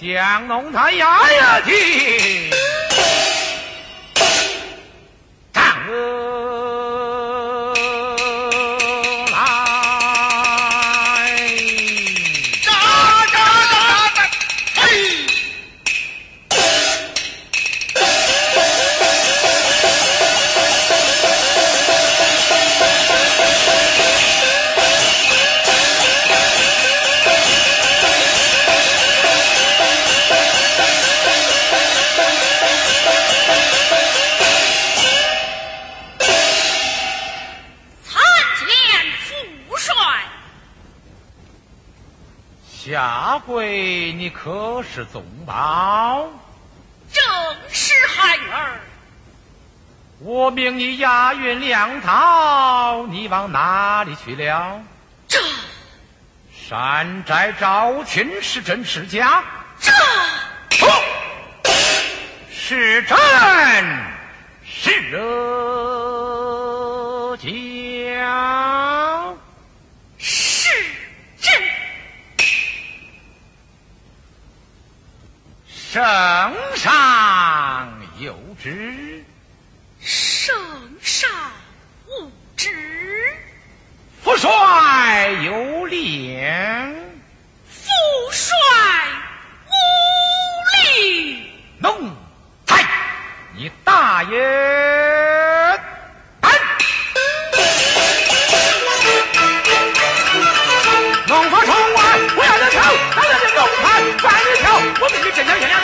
将龙台押呀进帐。贵，可是宗保？正是孩儿。我命你押运粮草，你往哪里去了？这山寨赵群是真是假？这是真是假？圣上有旨，圣上无旨，父帅有令，父帅无令。奴才，你大爷！农夫冲外，不要人跳，让人家农残犯你跳，我命你镇上天两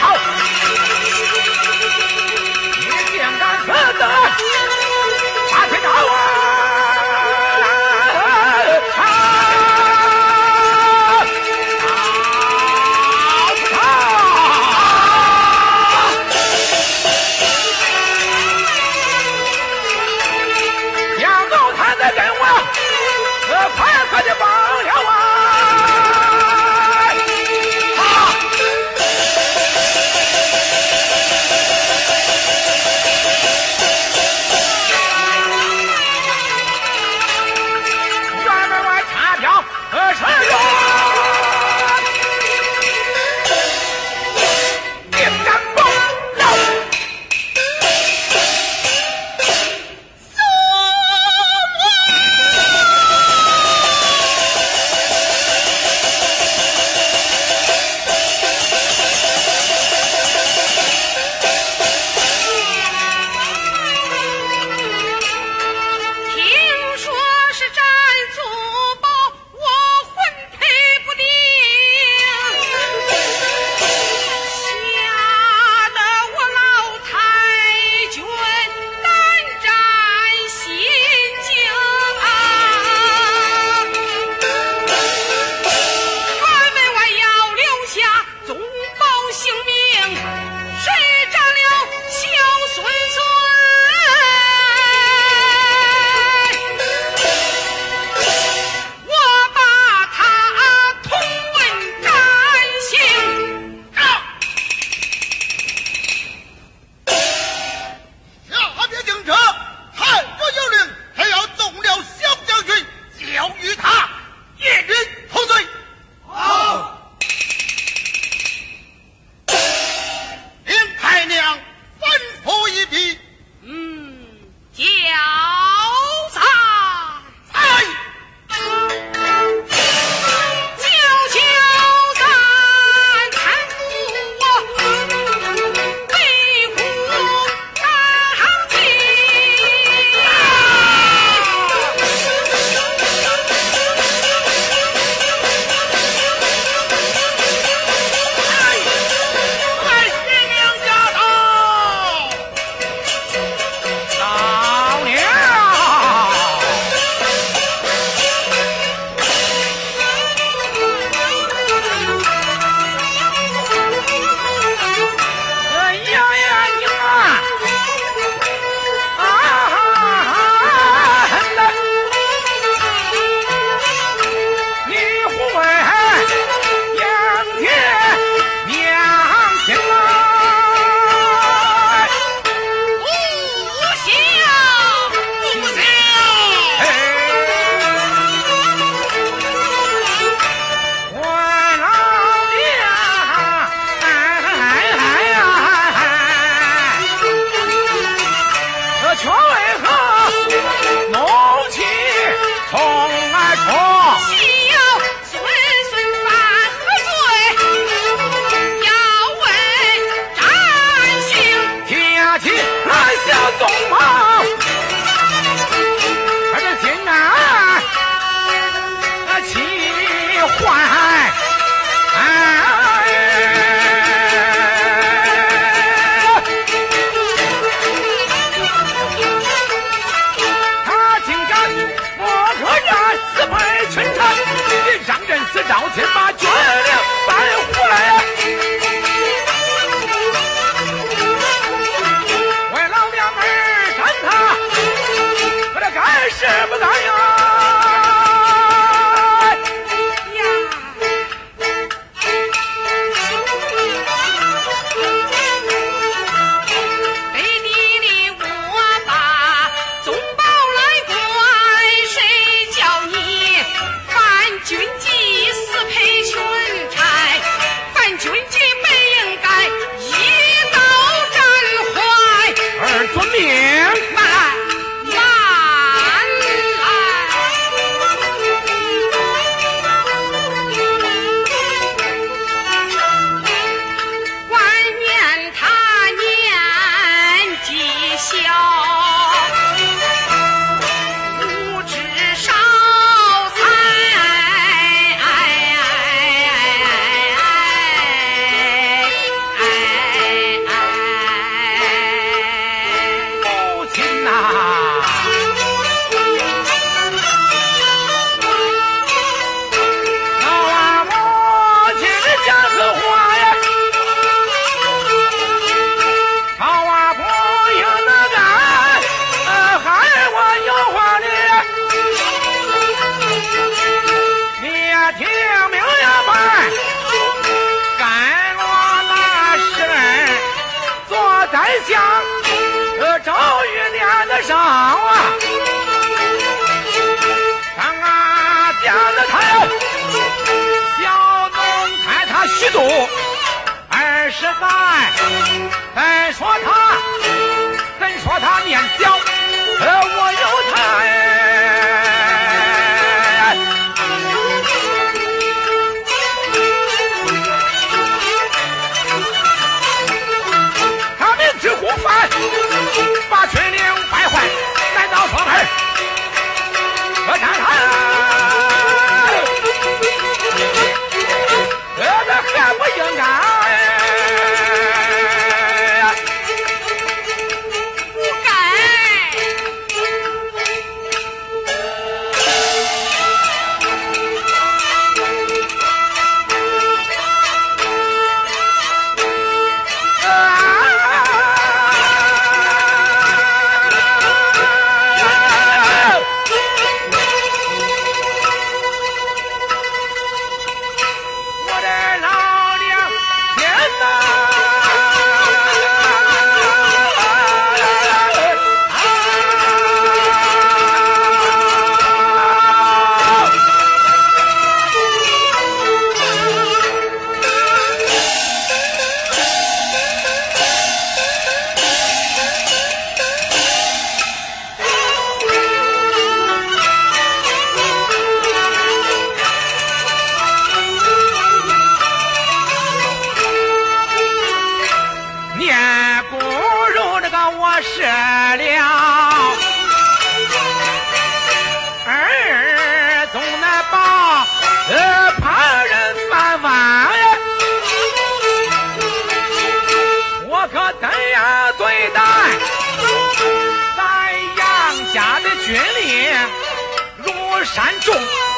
山中？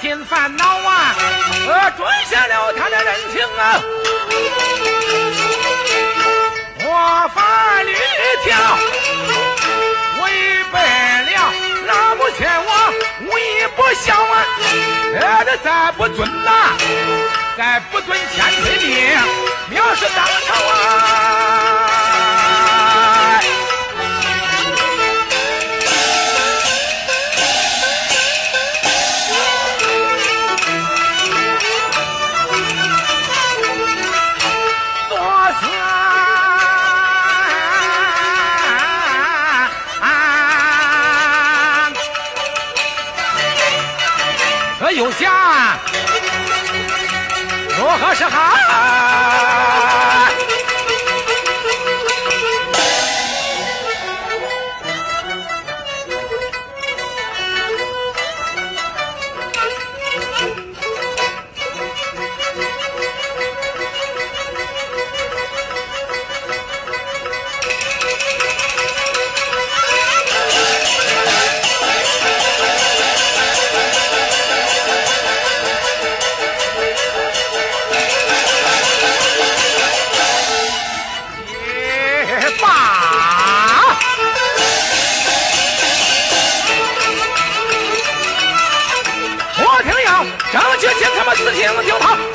尽烦恼啊呃追下了他的人情啊。我犯律条违背了老母亲我无一不孝啊。儿子再不遵呐再不遵天律命藐视当头啊。啊，是好。自己了，就他。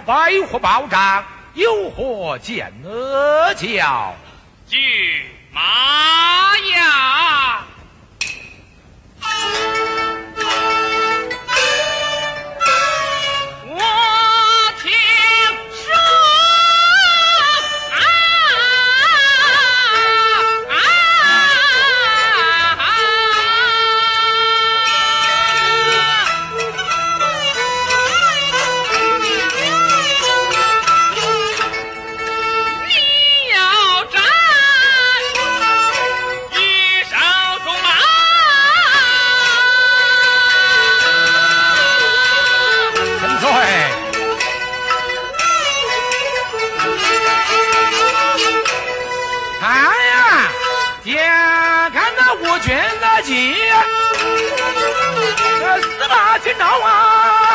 百户保障有何见得教天看那我军那进，那四八金刚啊！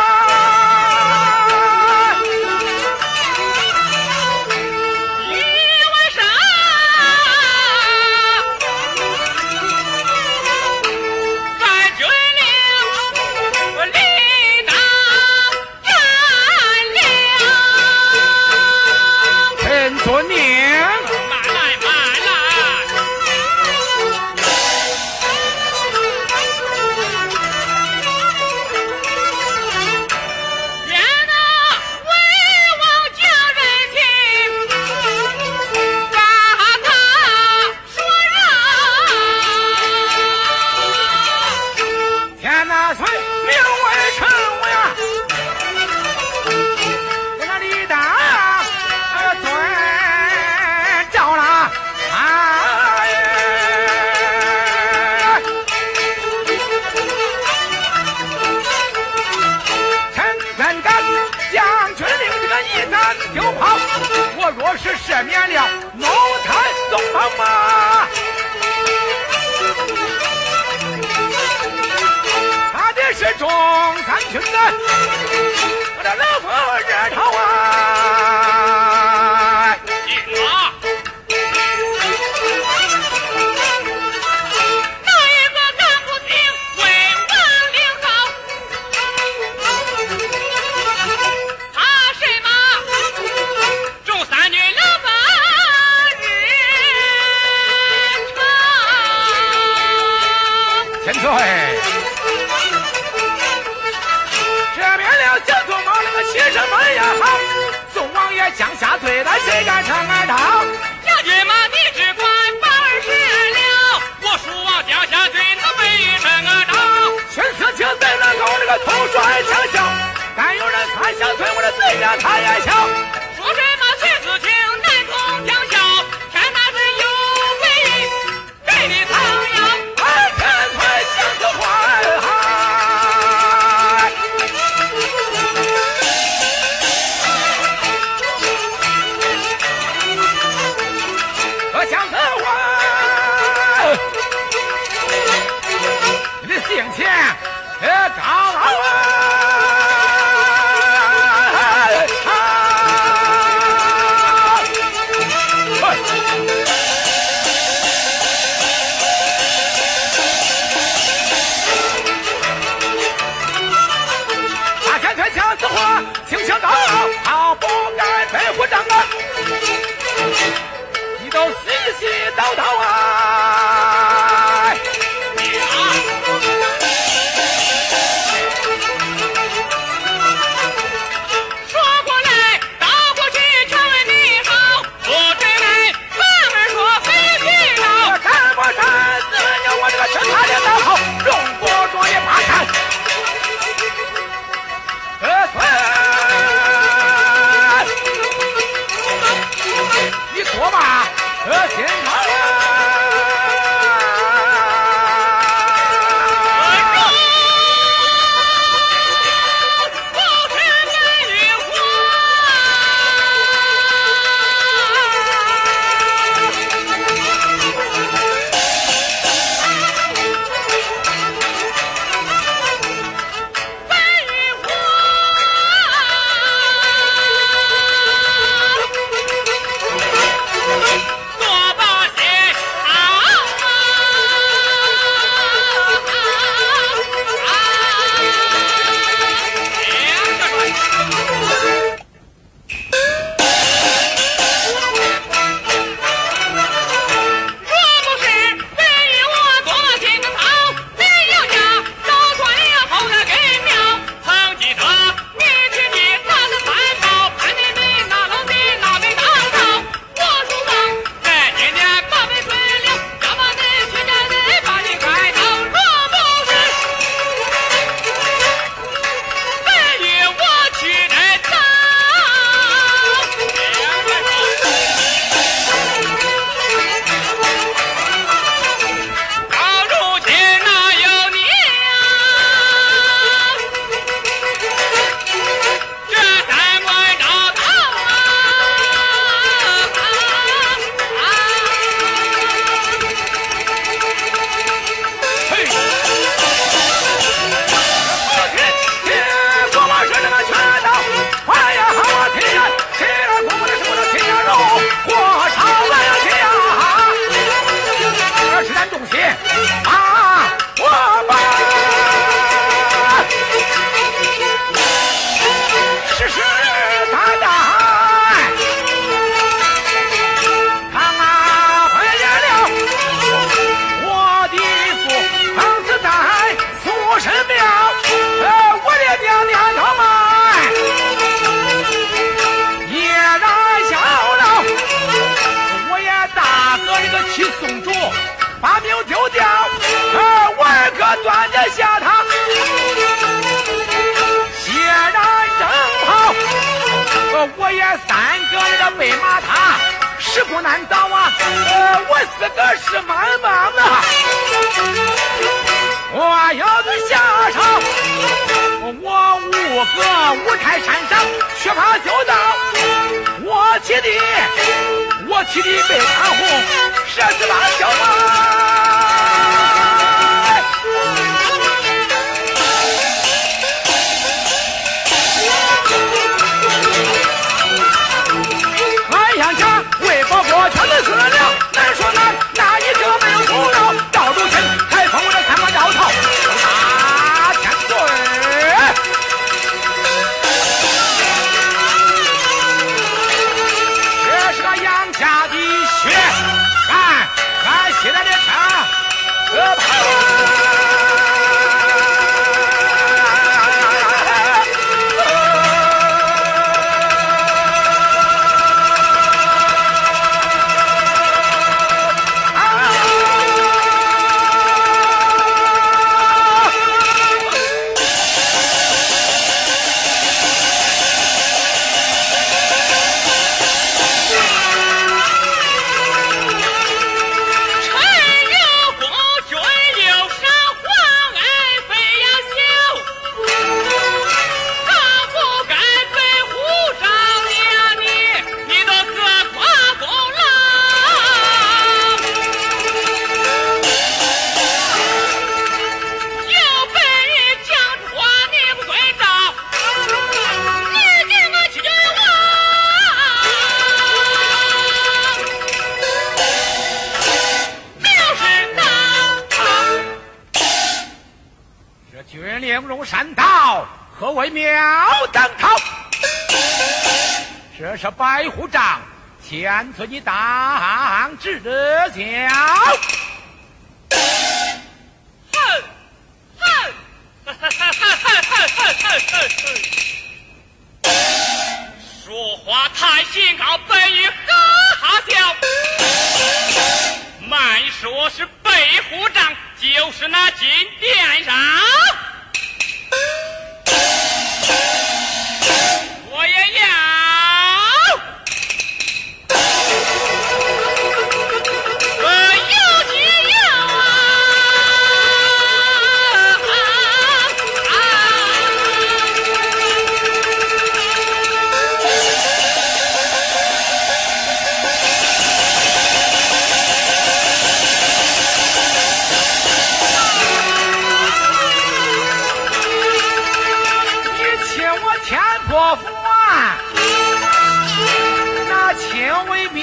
我爱强笑，该有人反笑，摧我的嘴呀，他也笑。和你打。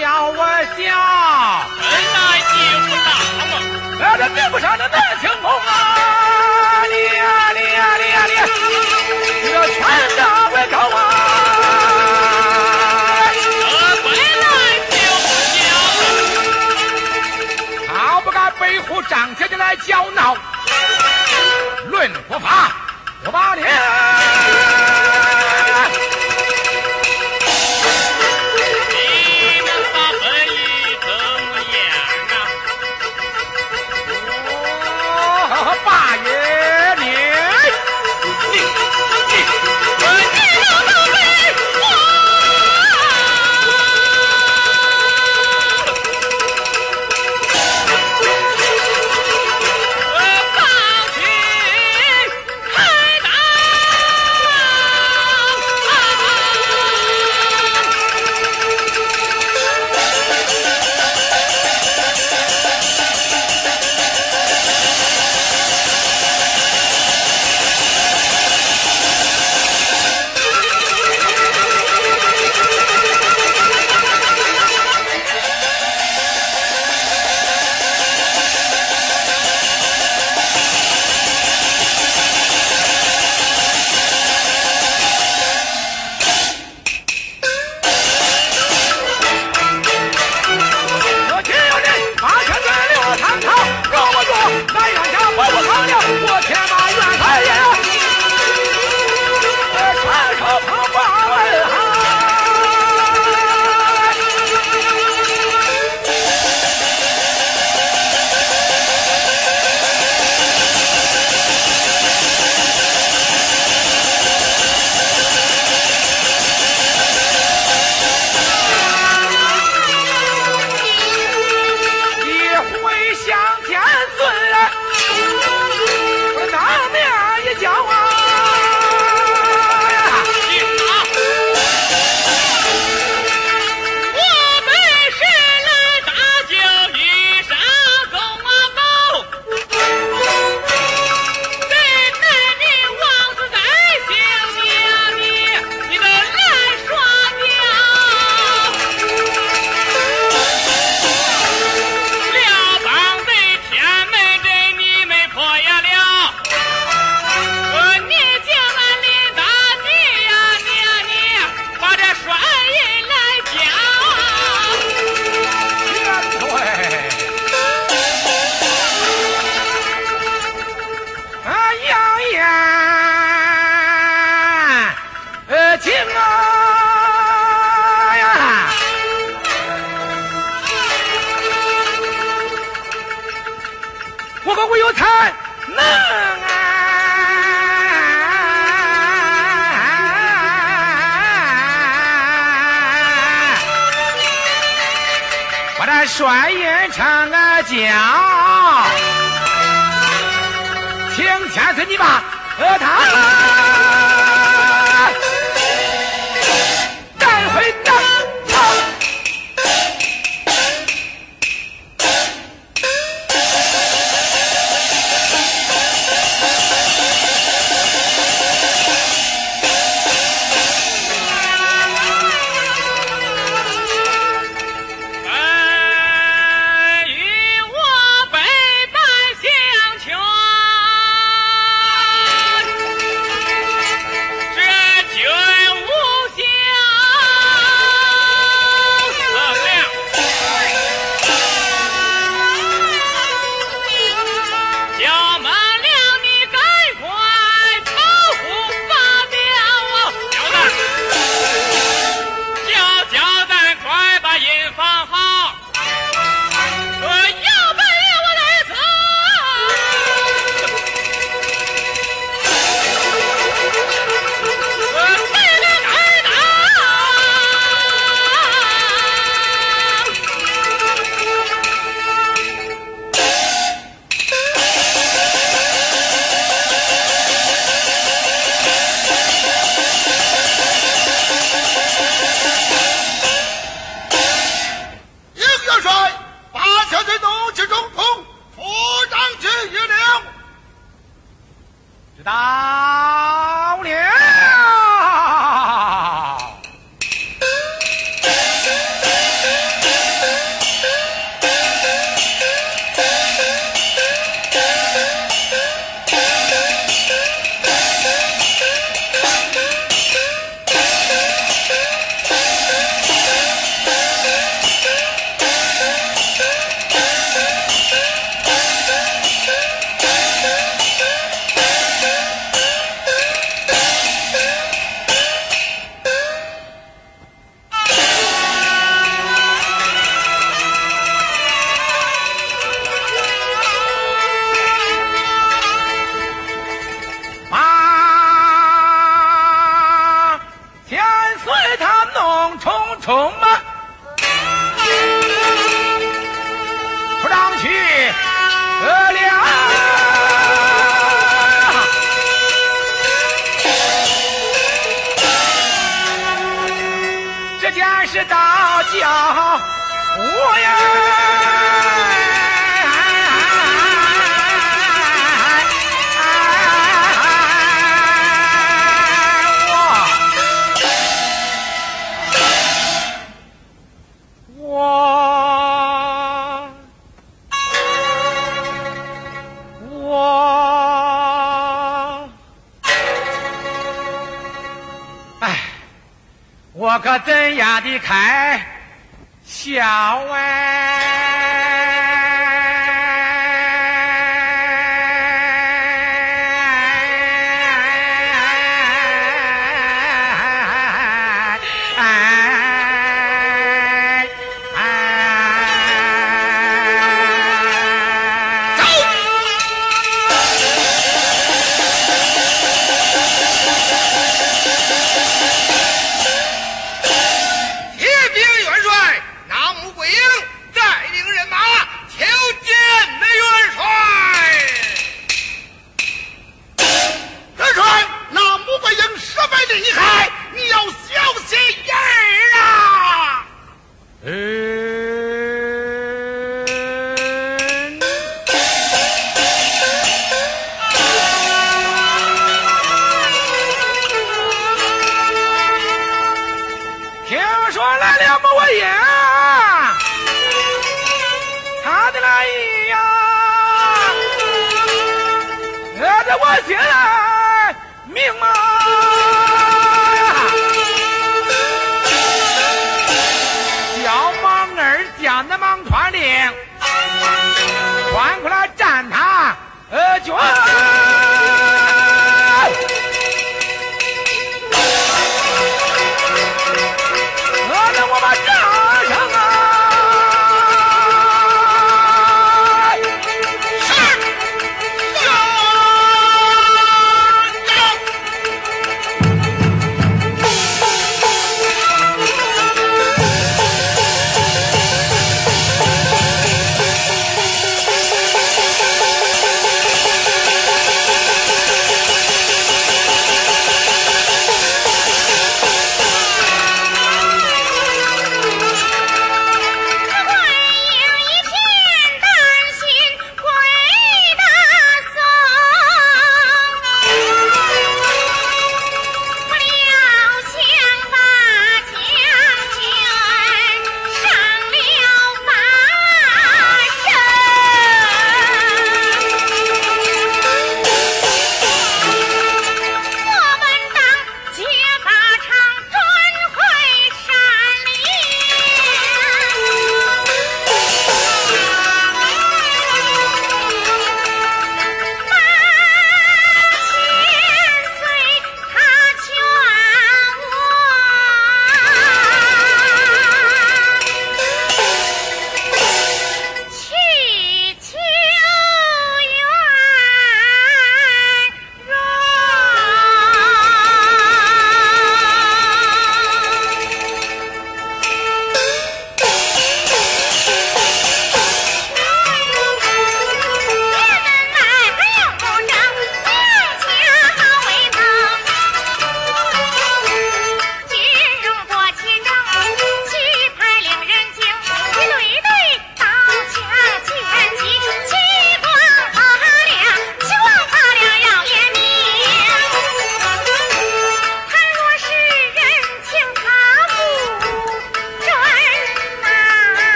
叫我降，本来就不大梦，俺这比不上那南青公啊！你呀你呀你呀你，这全啊！俺本来就不降，好不张家的来叫闹，论国法我把你。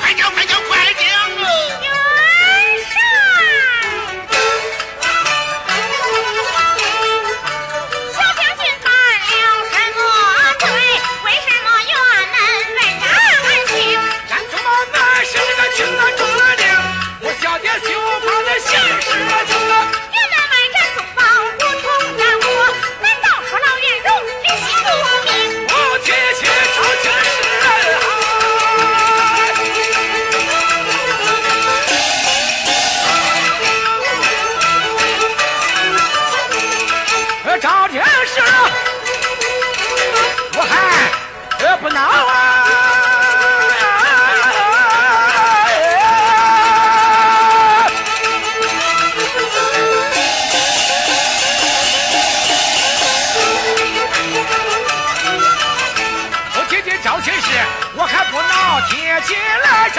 快点，快点，快。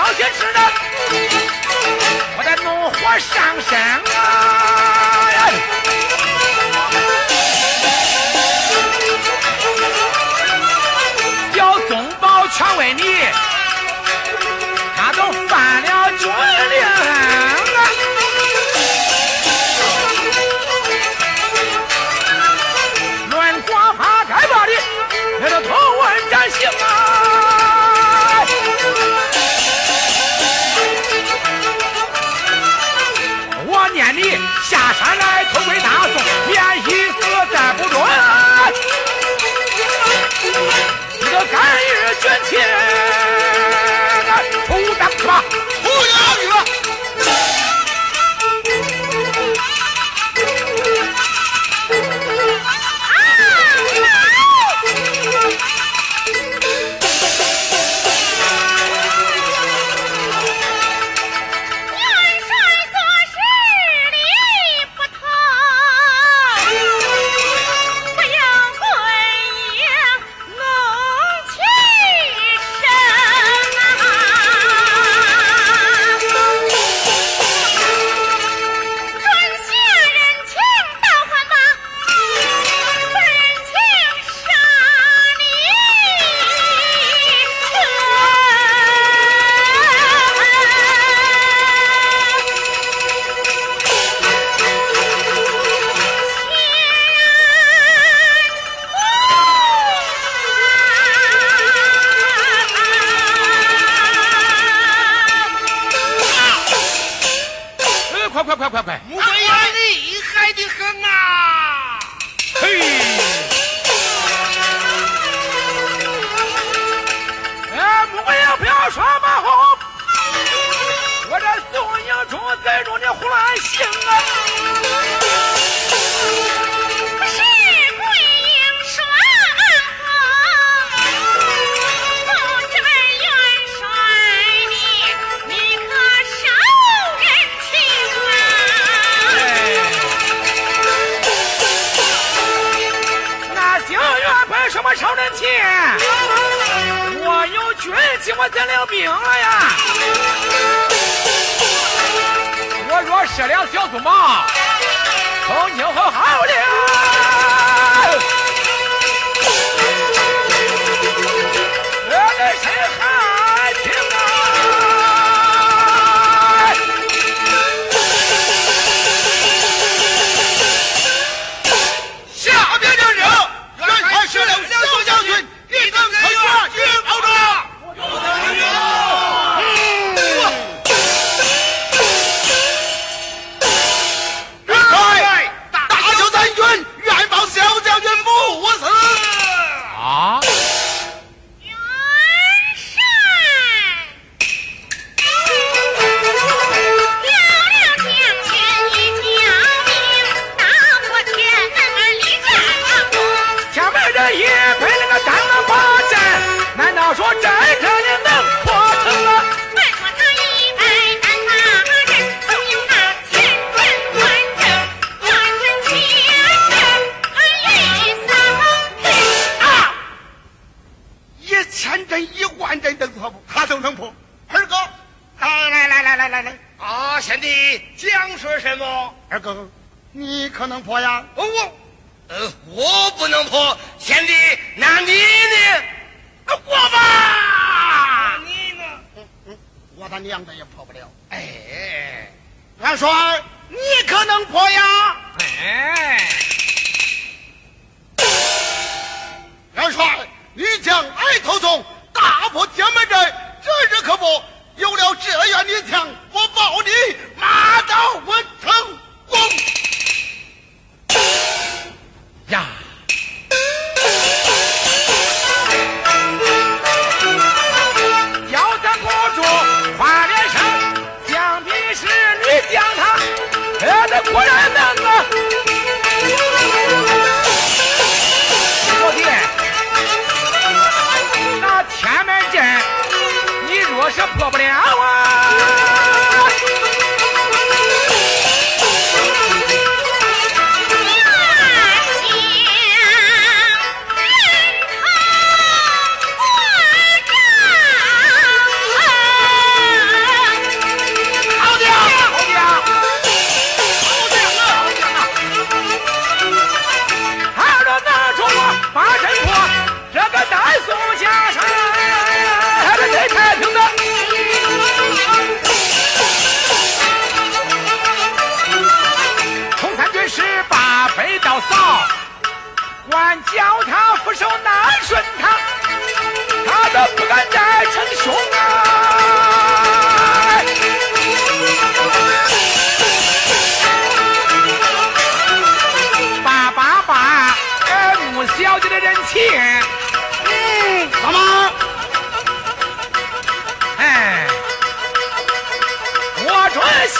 老天知道我的怒火上身啊。能破呀？我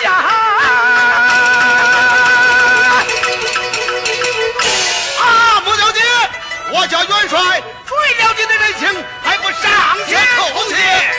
下。啊，穆小姐，我叫元帅追了你的人情，还不上前叩谢？